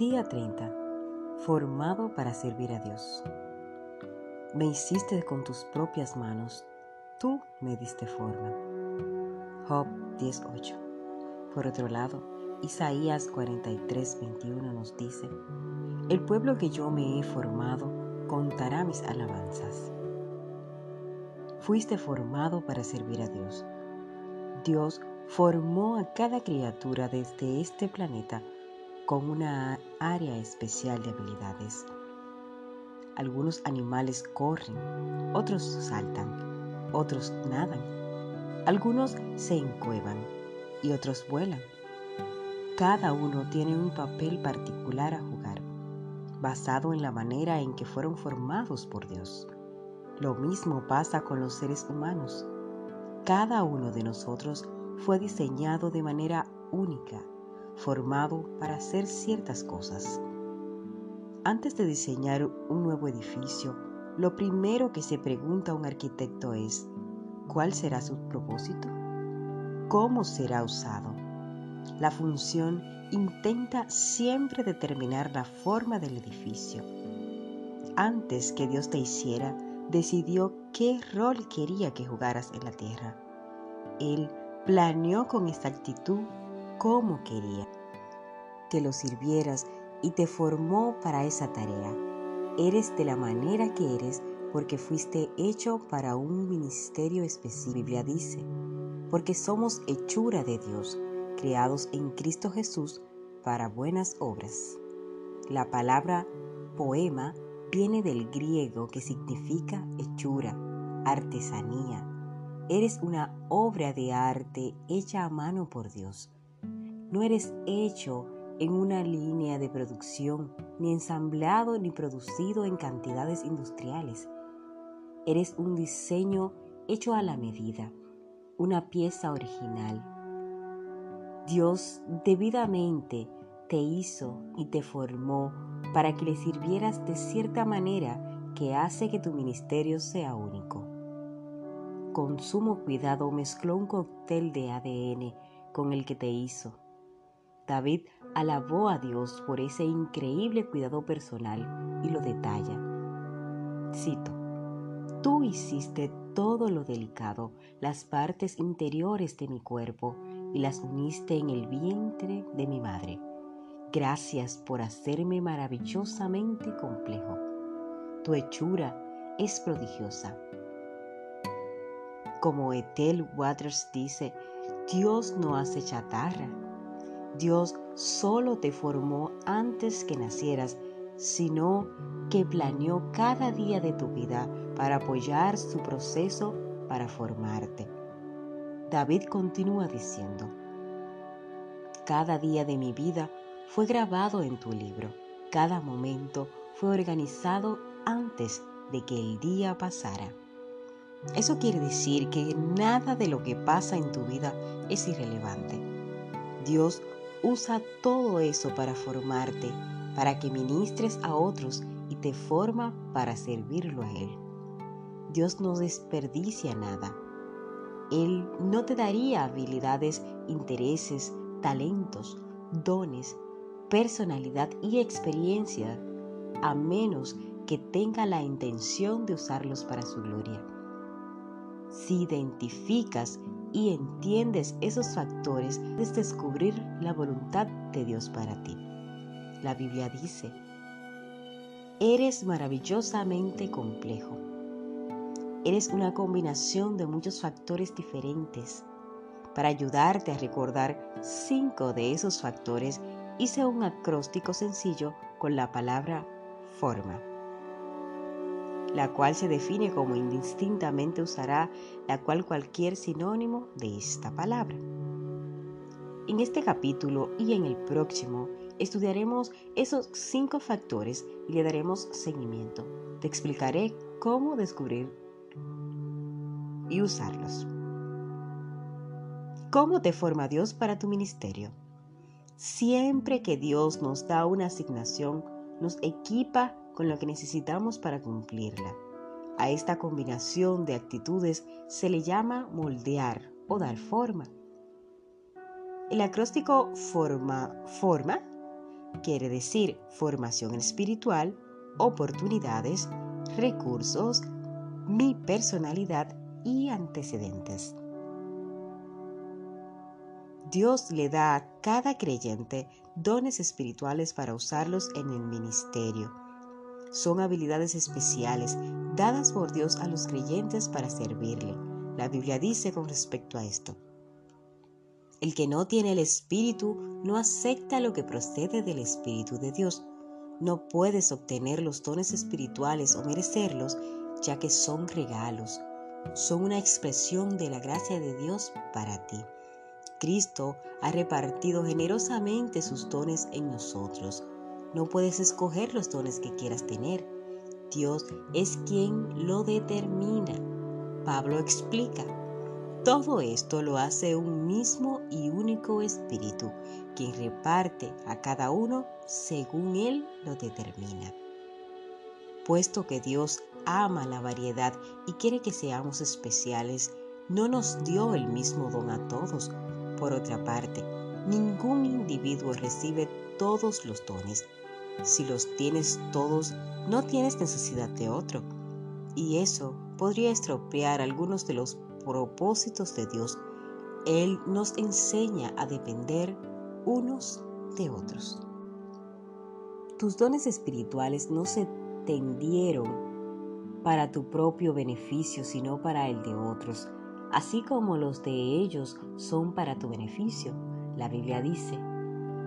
Día 30. Formado para servir a Dios. Me hiciste con tus propias manos, tú me diste forma. Job 10.8. Por otro lado, Isaías 43.21 nos dice, El pueblo que yo me he formado contará mis alabanzas. Fuiste formado para servir a Dios. Dios formó a cada criatura desde este planeta con una área especial de habilidades. Algunos animales corren, otros saltan, otros nadan, algunos se encuevan y otros vuelan. Cada uno tiene un papel particular a jugar, basado en la manera en que fueron formados por Dios. Lo mismo pasa con los seres humanos. Cada uno de nosotros fue diseñado de manera única formado para hacer ciertas cosas. Antes de diseñar un nuevo edificio, lo primero que se pregunta un arquitecto es, ¿cuál será su propósito? ¿Cómo será usado? La función intenta siempre determinar la forma del edificio. Antes que Dios te hiciera, decidió qué rol quería que jugaras en la tierra. Él planeó con exactitud como quería que lo sirvieras y te formó para esa tarea. Eres de la manera que eres porque fuiste hecho para un ministerio específico. Biblia dice, porque somos hechura de Dios, creados en Cristo Jesús para buenas obras. La palabra poema viene del griego que significa hechura, artesanía. Eres una obra de arte hecha a mano por Dios. No eres hecho en una línea de producción, ni ensamblado ni producido en cantidades industriales. Eres un diseño hecho a la medida, una pieza original. Dios debidamente te hizo y te formó para que le sirvieras de cierta manera que hace que tu ministerio sea único. Con sumo cuidado mezcló un cóctel de ADN con el que te hizo David alabó a Dios por ese increíble cuidado personal y lo detalla. Cito, Tú hiciste todo lo delicado, las partes interiores de mi cuerpo, y las uniste en el vientre de mi madre. Gracias por hacerme maravillosamente complejo. Tu hechura es prodigiosa. Como Ethel Waters dice, Dios no hace chatarra, Dios solo te formó antes que nacieras, sino que planeó cada día de tu vida para apoyar su proceso para formarte. David continúa diciendo, cada día de mi vida fue grabado en tu libro, cada momento fue organizado antes de que el día pasara. Eso quiere decir que nada de lo que pasa en tu vida es irrelevante. Dios Usa todo eso para formarte, para que ministres a otros y te forma para servirlo a Él. Dios no desperdicia nada. Él no te daría habilidades, intereses, talentos, dones, personalidad y experiencia a menos que tenga la intención de usarlos para su gloria. Si identificas y entiendes esos factores, es descubrir la voluntad de Dios para ti. La Biblia dice, eres maravillosamente complejo. Eres una combinación de muchos factores diferentes. Para ayudarte a recordar cinco de esos factores, hice un acróstico sencillo con la palabra forma la cual se define como indistintamente usará la cual cualquier sinónimo de esta palabra. En este capítulo y en el próximo estudiaremos esos cinco factores y le daremos seguimiento. Te explicaré cómo descubrir y usarlos. ¿Cómo te forma Dios para tu ministerio? Siempre que Dios nos da una asignación, nos equipa con lo que necesitamos para cumplirla. A esta combinación de actitudes se le llama moldear o dar forma. El acróstico forma, forma quiere decir formación espiritual, oportunidades, recursos, mi personalidad y antecedentes. Dios le da a cada creyente dones espirituales para usarlos en el ministerio. Son habilidades especiales dadas por Dios a los creyentes para servirle. La Biblia dice con respecto a esto. El que no tiene el Espíritu no acepta lo que procede del Espíritu de Dios. No puedes obtener los dones espirituales o merecerlos, ya que son regalos. Son una expresión de la gracia de Dios para ti. Cristo ha repartido generosamente sus dones en nosotros. No puedes escoger los dones que quieras tener. Dios es quien lo determina. Pablo explica, todo esto lo hace un mismo y único Espíritu, quien reparte a cada uno según Él lo determina. Puesto que Dios ama la variedad y quiere que seamos especiales, no nos dio el mismo don a todos, por otra parte, ningún individuo recibe todos los dones. Si los tienes todos, no tienes necesidad de otro. Y eso podría estropear algunos de los propósitos de Dios. Él nos enseña a depender unos de otros. Tus dones espirituales no se tendieron para tu propio beneficio, sino para el de otros así como los de ellos son para tu beneficio. La Biblia dice,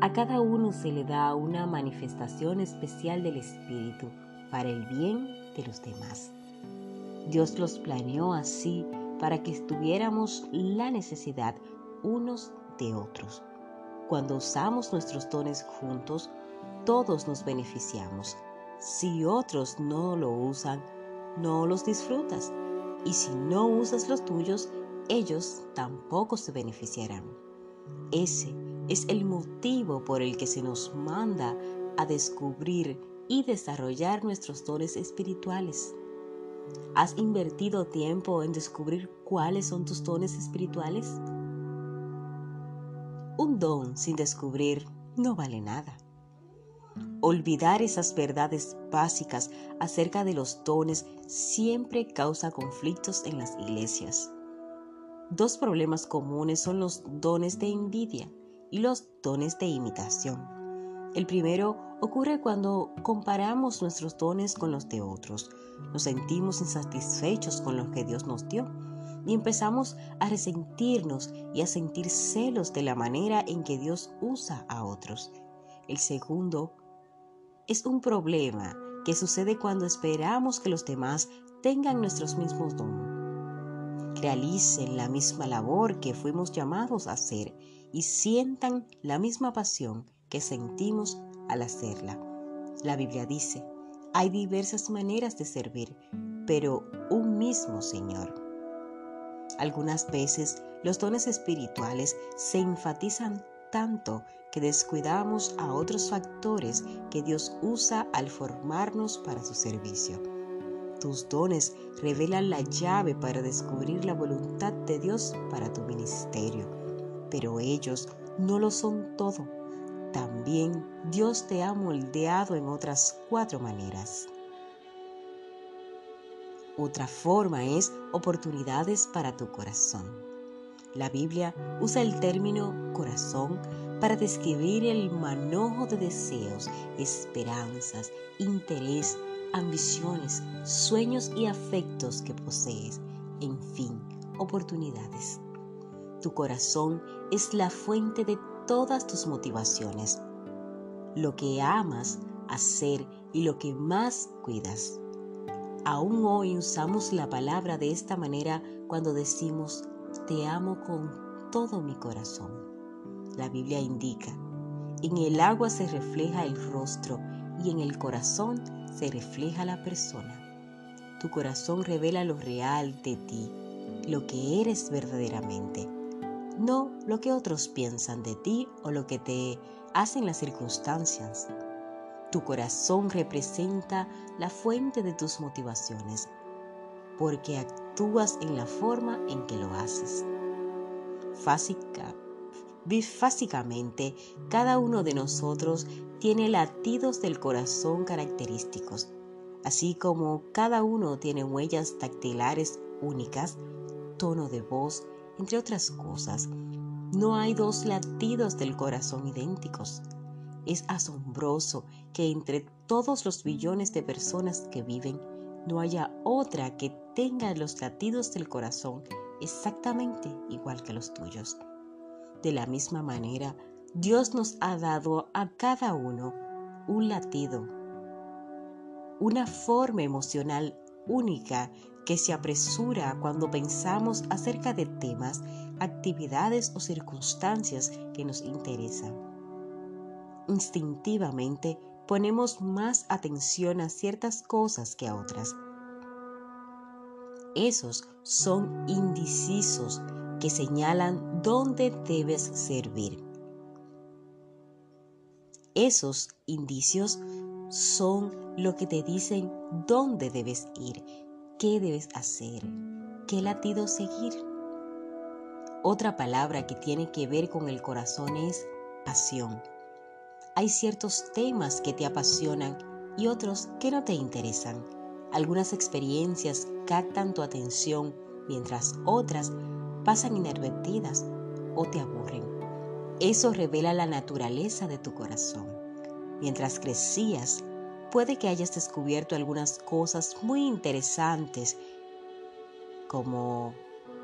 a cada uno se le da una manifestación especial del Espíritu para el bien de los demás. Dios los planeó así para que estuviéramos la necesidad unos de otros. Cuando usamos nuestros dones juntos, todos nos beneficiamos. Si otros no lo usan, no los disfrutas y si no usas los tuyos, ellos tampoco se beneficiarán. Ese es el motivo por el que se nos manda a descubrir y desarrollar nuestros dones espirituales. ¿Has invertido tiempo en descubrir cuáles son tus dones espirituales? Un don sin descubrir no vale nada. Olvidar esas verdades básicas acerca de los dones siempre causa conflictos en las iglesias. Dos problemas comunes son los dones de envidia y los dones de imitación. El primero ocurre cuando comparamos nuestros dones con los de otros. Nos sentimos insatisfechos con lo que Dios nos dio y empezamos a resentirnos y a sentir celos de la manera en que Dios usa a otros. El segundo es un problema que sucede cuando esperamos que los demás tengan nuestros mismos dones, realicen la misma labor que fuimos llamados a hacer y sientan la misma pasión que sentimos al hacerla. La Biblia dice, hay diversas maneras de servir, pero un mismo Señor. Algunas veces los dones espirituales se enfatizan tanto que descuidamos a otros factores que Dios usa al formarnos para su servicio. Tus dones revelan la llave para descubrir la voluntad de Dios para tu ministerio, pero ellos no lo son todo. También Dios te ha moldeado en otras cuatro maneras. Otra forma es oportunidades para tu corazón. La Biblia usa el término corazón para describir el manojo de deseos, esperanzas, interés, ambiciones, sueños y afectos que posees, en fin, oportunidades. Tu corazón es la fuente de todas tus motivaciones, lo que amas hacer y lo que más cuidas. Aún hoy usamos la palabra de esta manera cuando decimos te amo con todo mi corazón. La Biblia indica, en el agua se refleja el rostro y en el corazón se refleja la persona. Tu corazón revela lo real de ti, lo que eres verdaderamente, no lo que otros piensan de ti o lo que te hacen las circunstancias. Tu corazón representa la fuente de tus motivaciones, porque actúas en la forma en que lo haces. Bifásicamente, cada uno de nosotros tiene latidos del corazón característicos, así como cada uno tiene huellas dactilares únicas, tono de voz, entre otras cosas. No hay dos latidos del corazón idénticos. Es asombroso que entre todos los billones de personas que viven, no haya otra que tenga los latidos del corazón exactamente igual que los tuyos. De la misma manera, Dios nos ha dado a cada uno un latido, una forma emocional única que se apresura cuando pensamos acerca de temas, actividades o circunstancias que nos interesan. Instintivamente ponemos más atención a ciertas cosas que a otras. Esos son indecisos que señalan dónde debes servir. Esos indicios son lo que te dicen dónde debes ir, qué debes hacer, qué latido seguir. Otra palabra que tiene que ver con el corazón es pasión. Hay ciertos temas que te apasionan y otros que no te interesan. Algunas experiencias captan tu atención mientras otras pasan inadvertidas o te aburren. Eso revela la naturaleza de tu corazón. Mientras crecías, puede que hayas descubierto algunas cosas muy interesantes como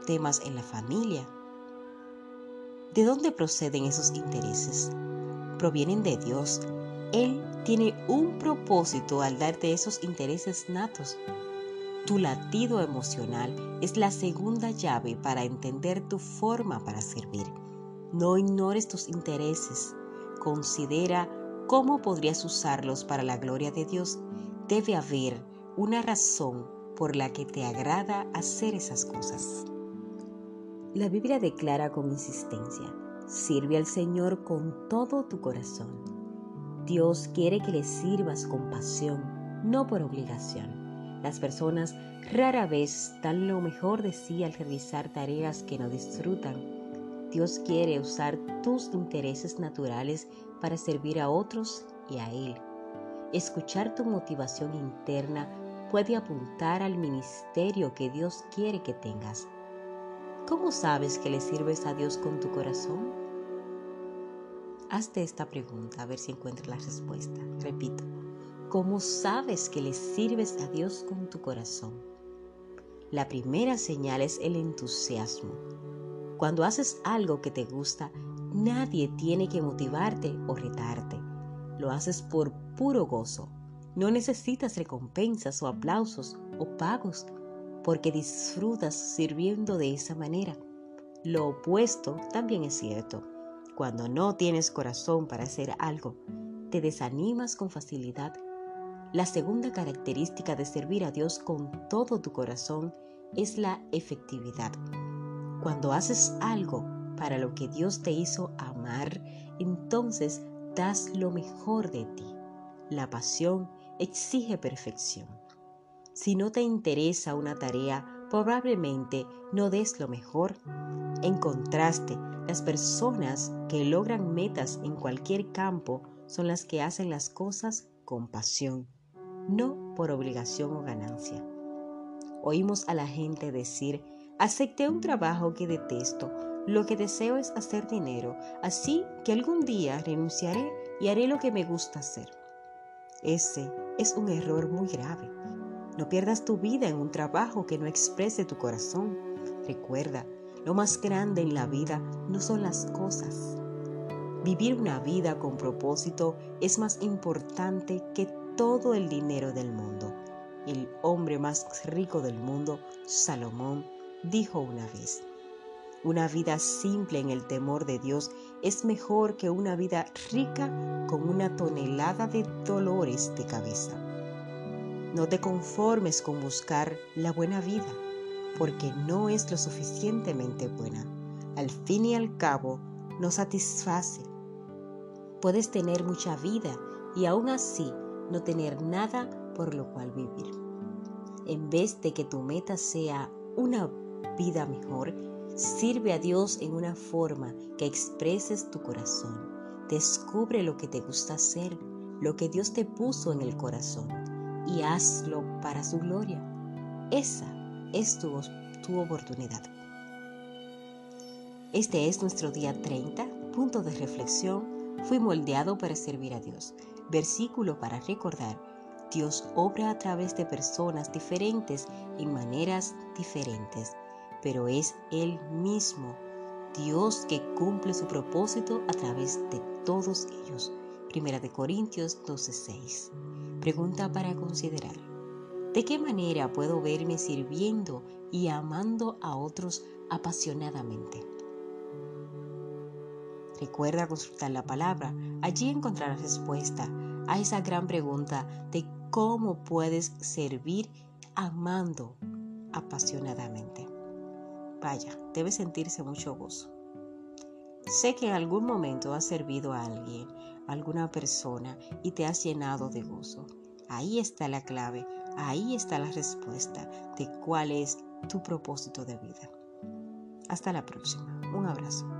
temas en la familia. ¿De dónde proceden esos intereses? Provienen de Dios. Él tiene un propósito al darte esos intereses natos. Tu latido emocional es la segunda llave para entender tu forma para servir. No ignores tus intereses. Considera cómo podrías usarlos para la gloria de Dios. Debe haber una razón por la que te agrada hacer esas cosas. La Biblia declara con insistencia, sirve al Señor con todo tu corazón. Dios quiere que le sirvas con pasión, no por obligación. Las personas rara vez dan lo mejor de sí al realizar tareas que no disfrutan Dios quiere usar tus intereses naturales para servir a otros y a Él. Escuchar tu motivación interna puede apuntar al ministerio que Dios quiere que tengas. ¿Cómo sabes que le sirves a Dios con tu corazón? Hazte esta pregunta a ver si encuentras la respuesta. Repito, ¿cómo sabes que le sirves a Dios con tu corazón? La primera señal es el entusiasmo. Cuando haces algo que te gusta, nadie tiene que motivarte o retarte. Lo haces por puro gozo. No necesitas recompensas o aplausos o pagos porque disfrutas sirviendo de esa manera. Lo opuesto también es cierto. Cuando no tienes corazón para hacer algo, te desanimas con facilidad. La segunda característica de servir a Dios con todo tu corazón es la efectividad. Cuando haces algo para lo que Dios te hizo amar, entonces das lo mejor de ti. La pasión exige perfección. Si no te interesa una tarea, probablemente no des lo mejor. En contraste, las personas que logran metas en cualquier campo son las que hacen las cosas con pasión, no por obligación o ganancia. Oímos a la gente decir, Acepté un trabajo que detesto. Lo que deseo es hacer dinero, así que algún día renunciaré y haré lo que me gusta hacer. Ese es un error muy grave. No pierdas tu vida en un trabajo que no exprese tu corazón. Recuerda, lo más grande en la vida no son las cosas. Vivir una vida con propósito es más importante que todo el dinero del mundo. El hombre más rico del mundo, Salomón, dijo una vez, una vida simple en el temor de Dios es mejor que una vida rica con una tonelada de dolores de cabeza. No te conformes con buscar la buena vida, porque no es lo suficientemente buena. Al fin y al cabo, no satisface. Puedes tener mucha vida y aún así no tener nada por lo cual vivir. En vez de que tu meta sea una vida mejor, Sirve a Dios en una forma que expreses tu corazón. Descubre lo que te gusta hacer, lo que Dios te puso en el corazón y hazlo para su gloria. Esa es tu, tu oportunidad. Este es nuestro día 30, punto de reflexión. Fui moldeado para servir a Dios. Versículo para recordar. Dios obra a través de personas diferentes en maneras diferentes pero es Él mismo, Dios que cumple su propósito a través de todos ellos. Primera de Corintios 12:6. Pregunta para considerar. ¿De qué manera puedo verme sirviendo y amando a otros apasionadamente? Recuerda consultar la palabra. Allí encontrarás respuesta a esa gran pregunta de cómo puedes servir amando apasionadamente. Vaya, debe sentirse mucho gozo. Sé que en algún momento has servido a alguien, a alguna persona y te has llenado de gozo. Ahí está la clave, ahí está la respuesta de cuál es tu propósito de vida. Hasta la próxima. Un abrazo.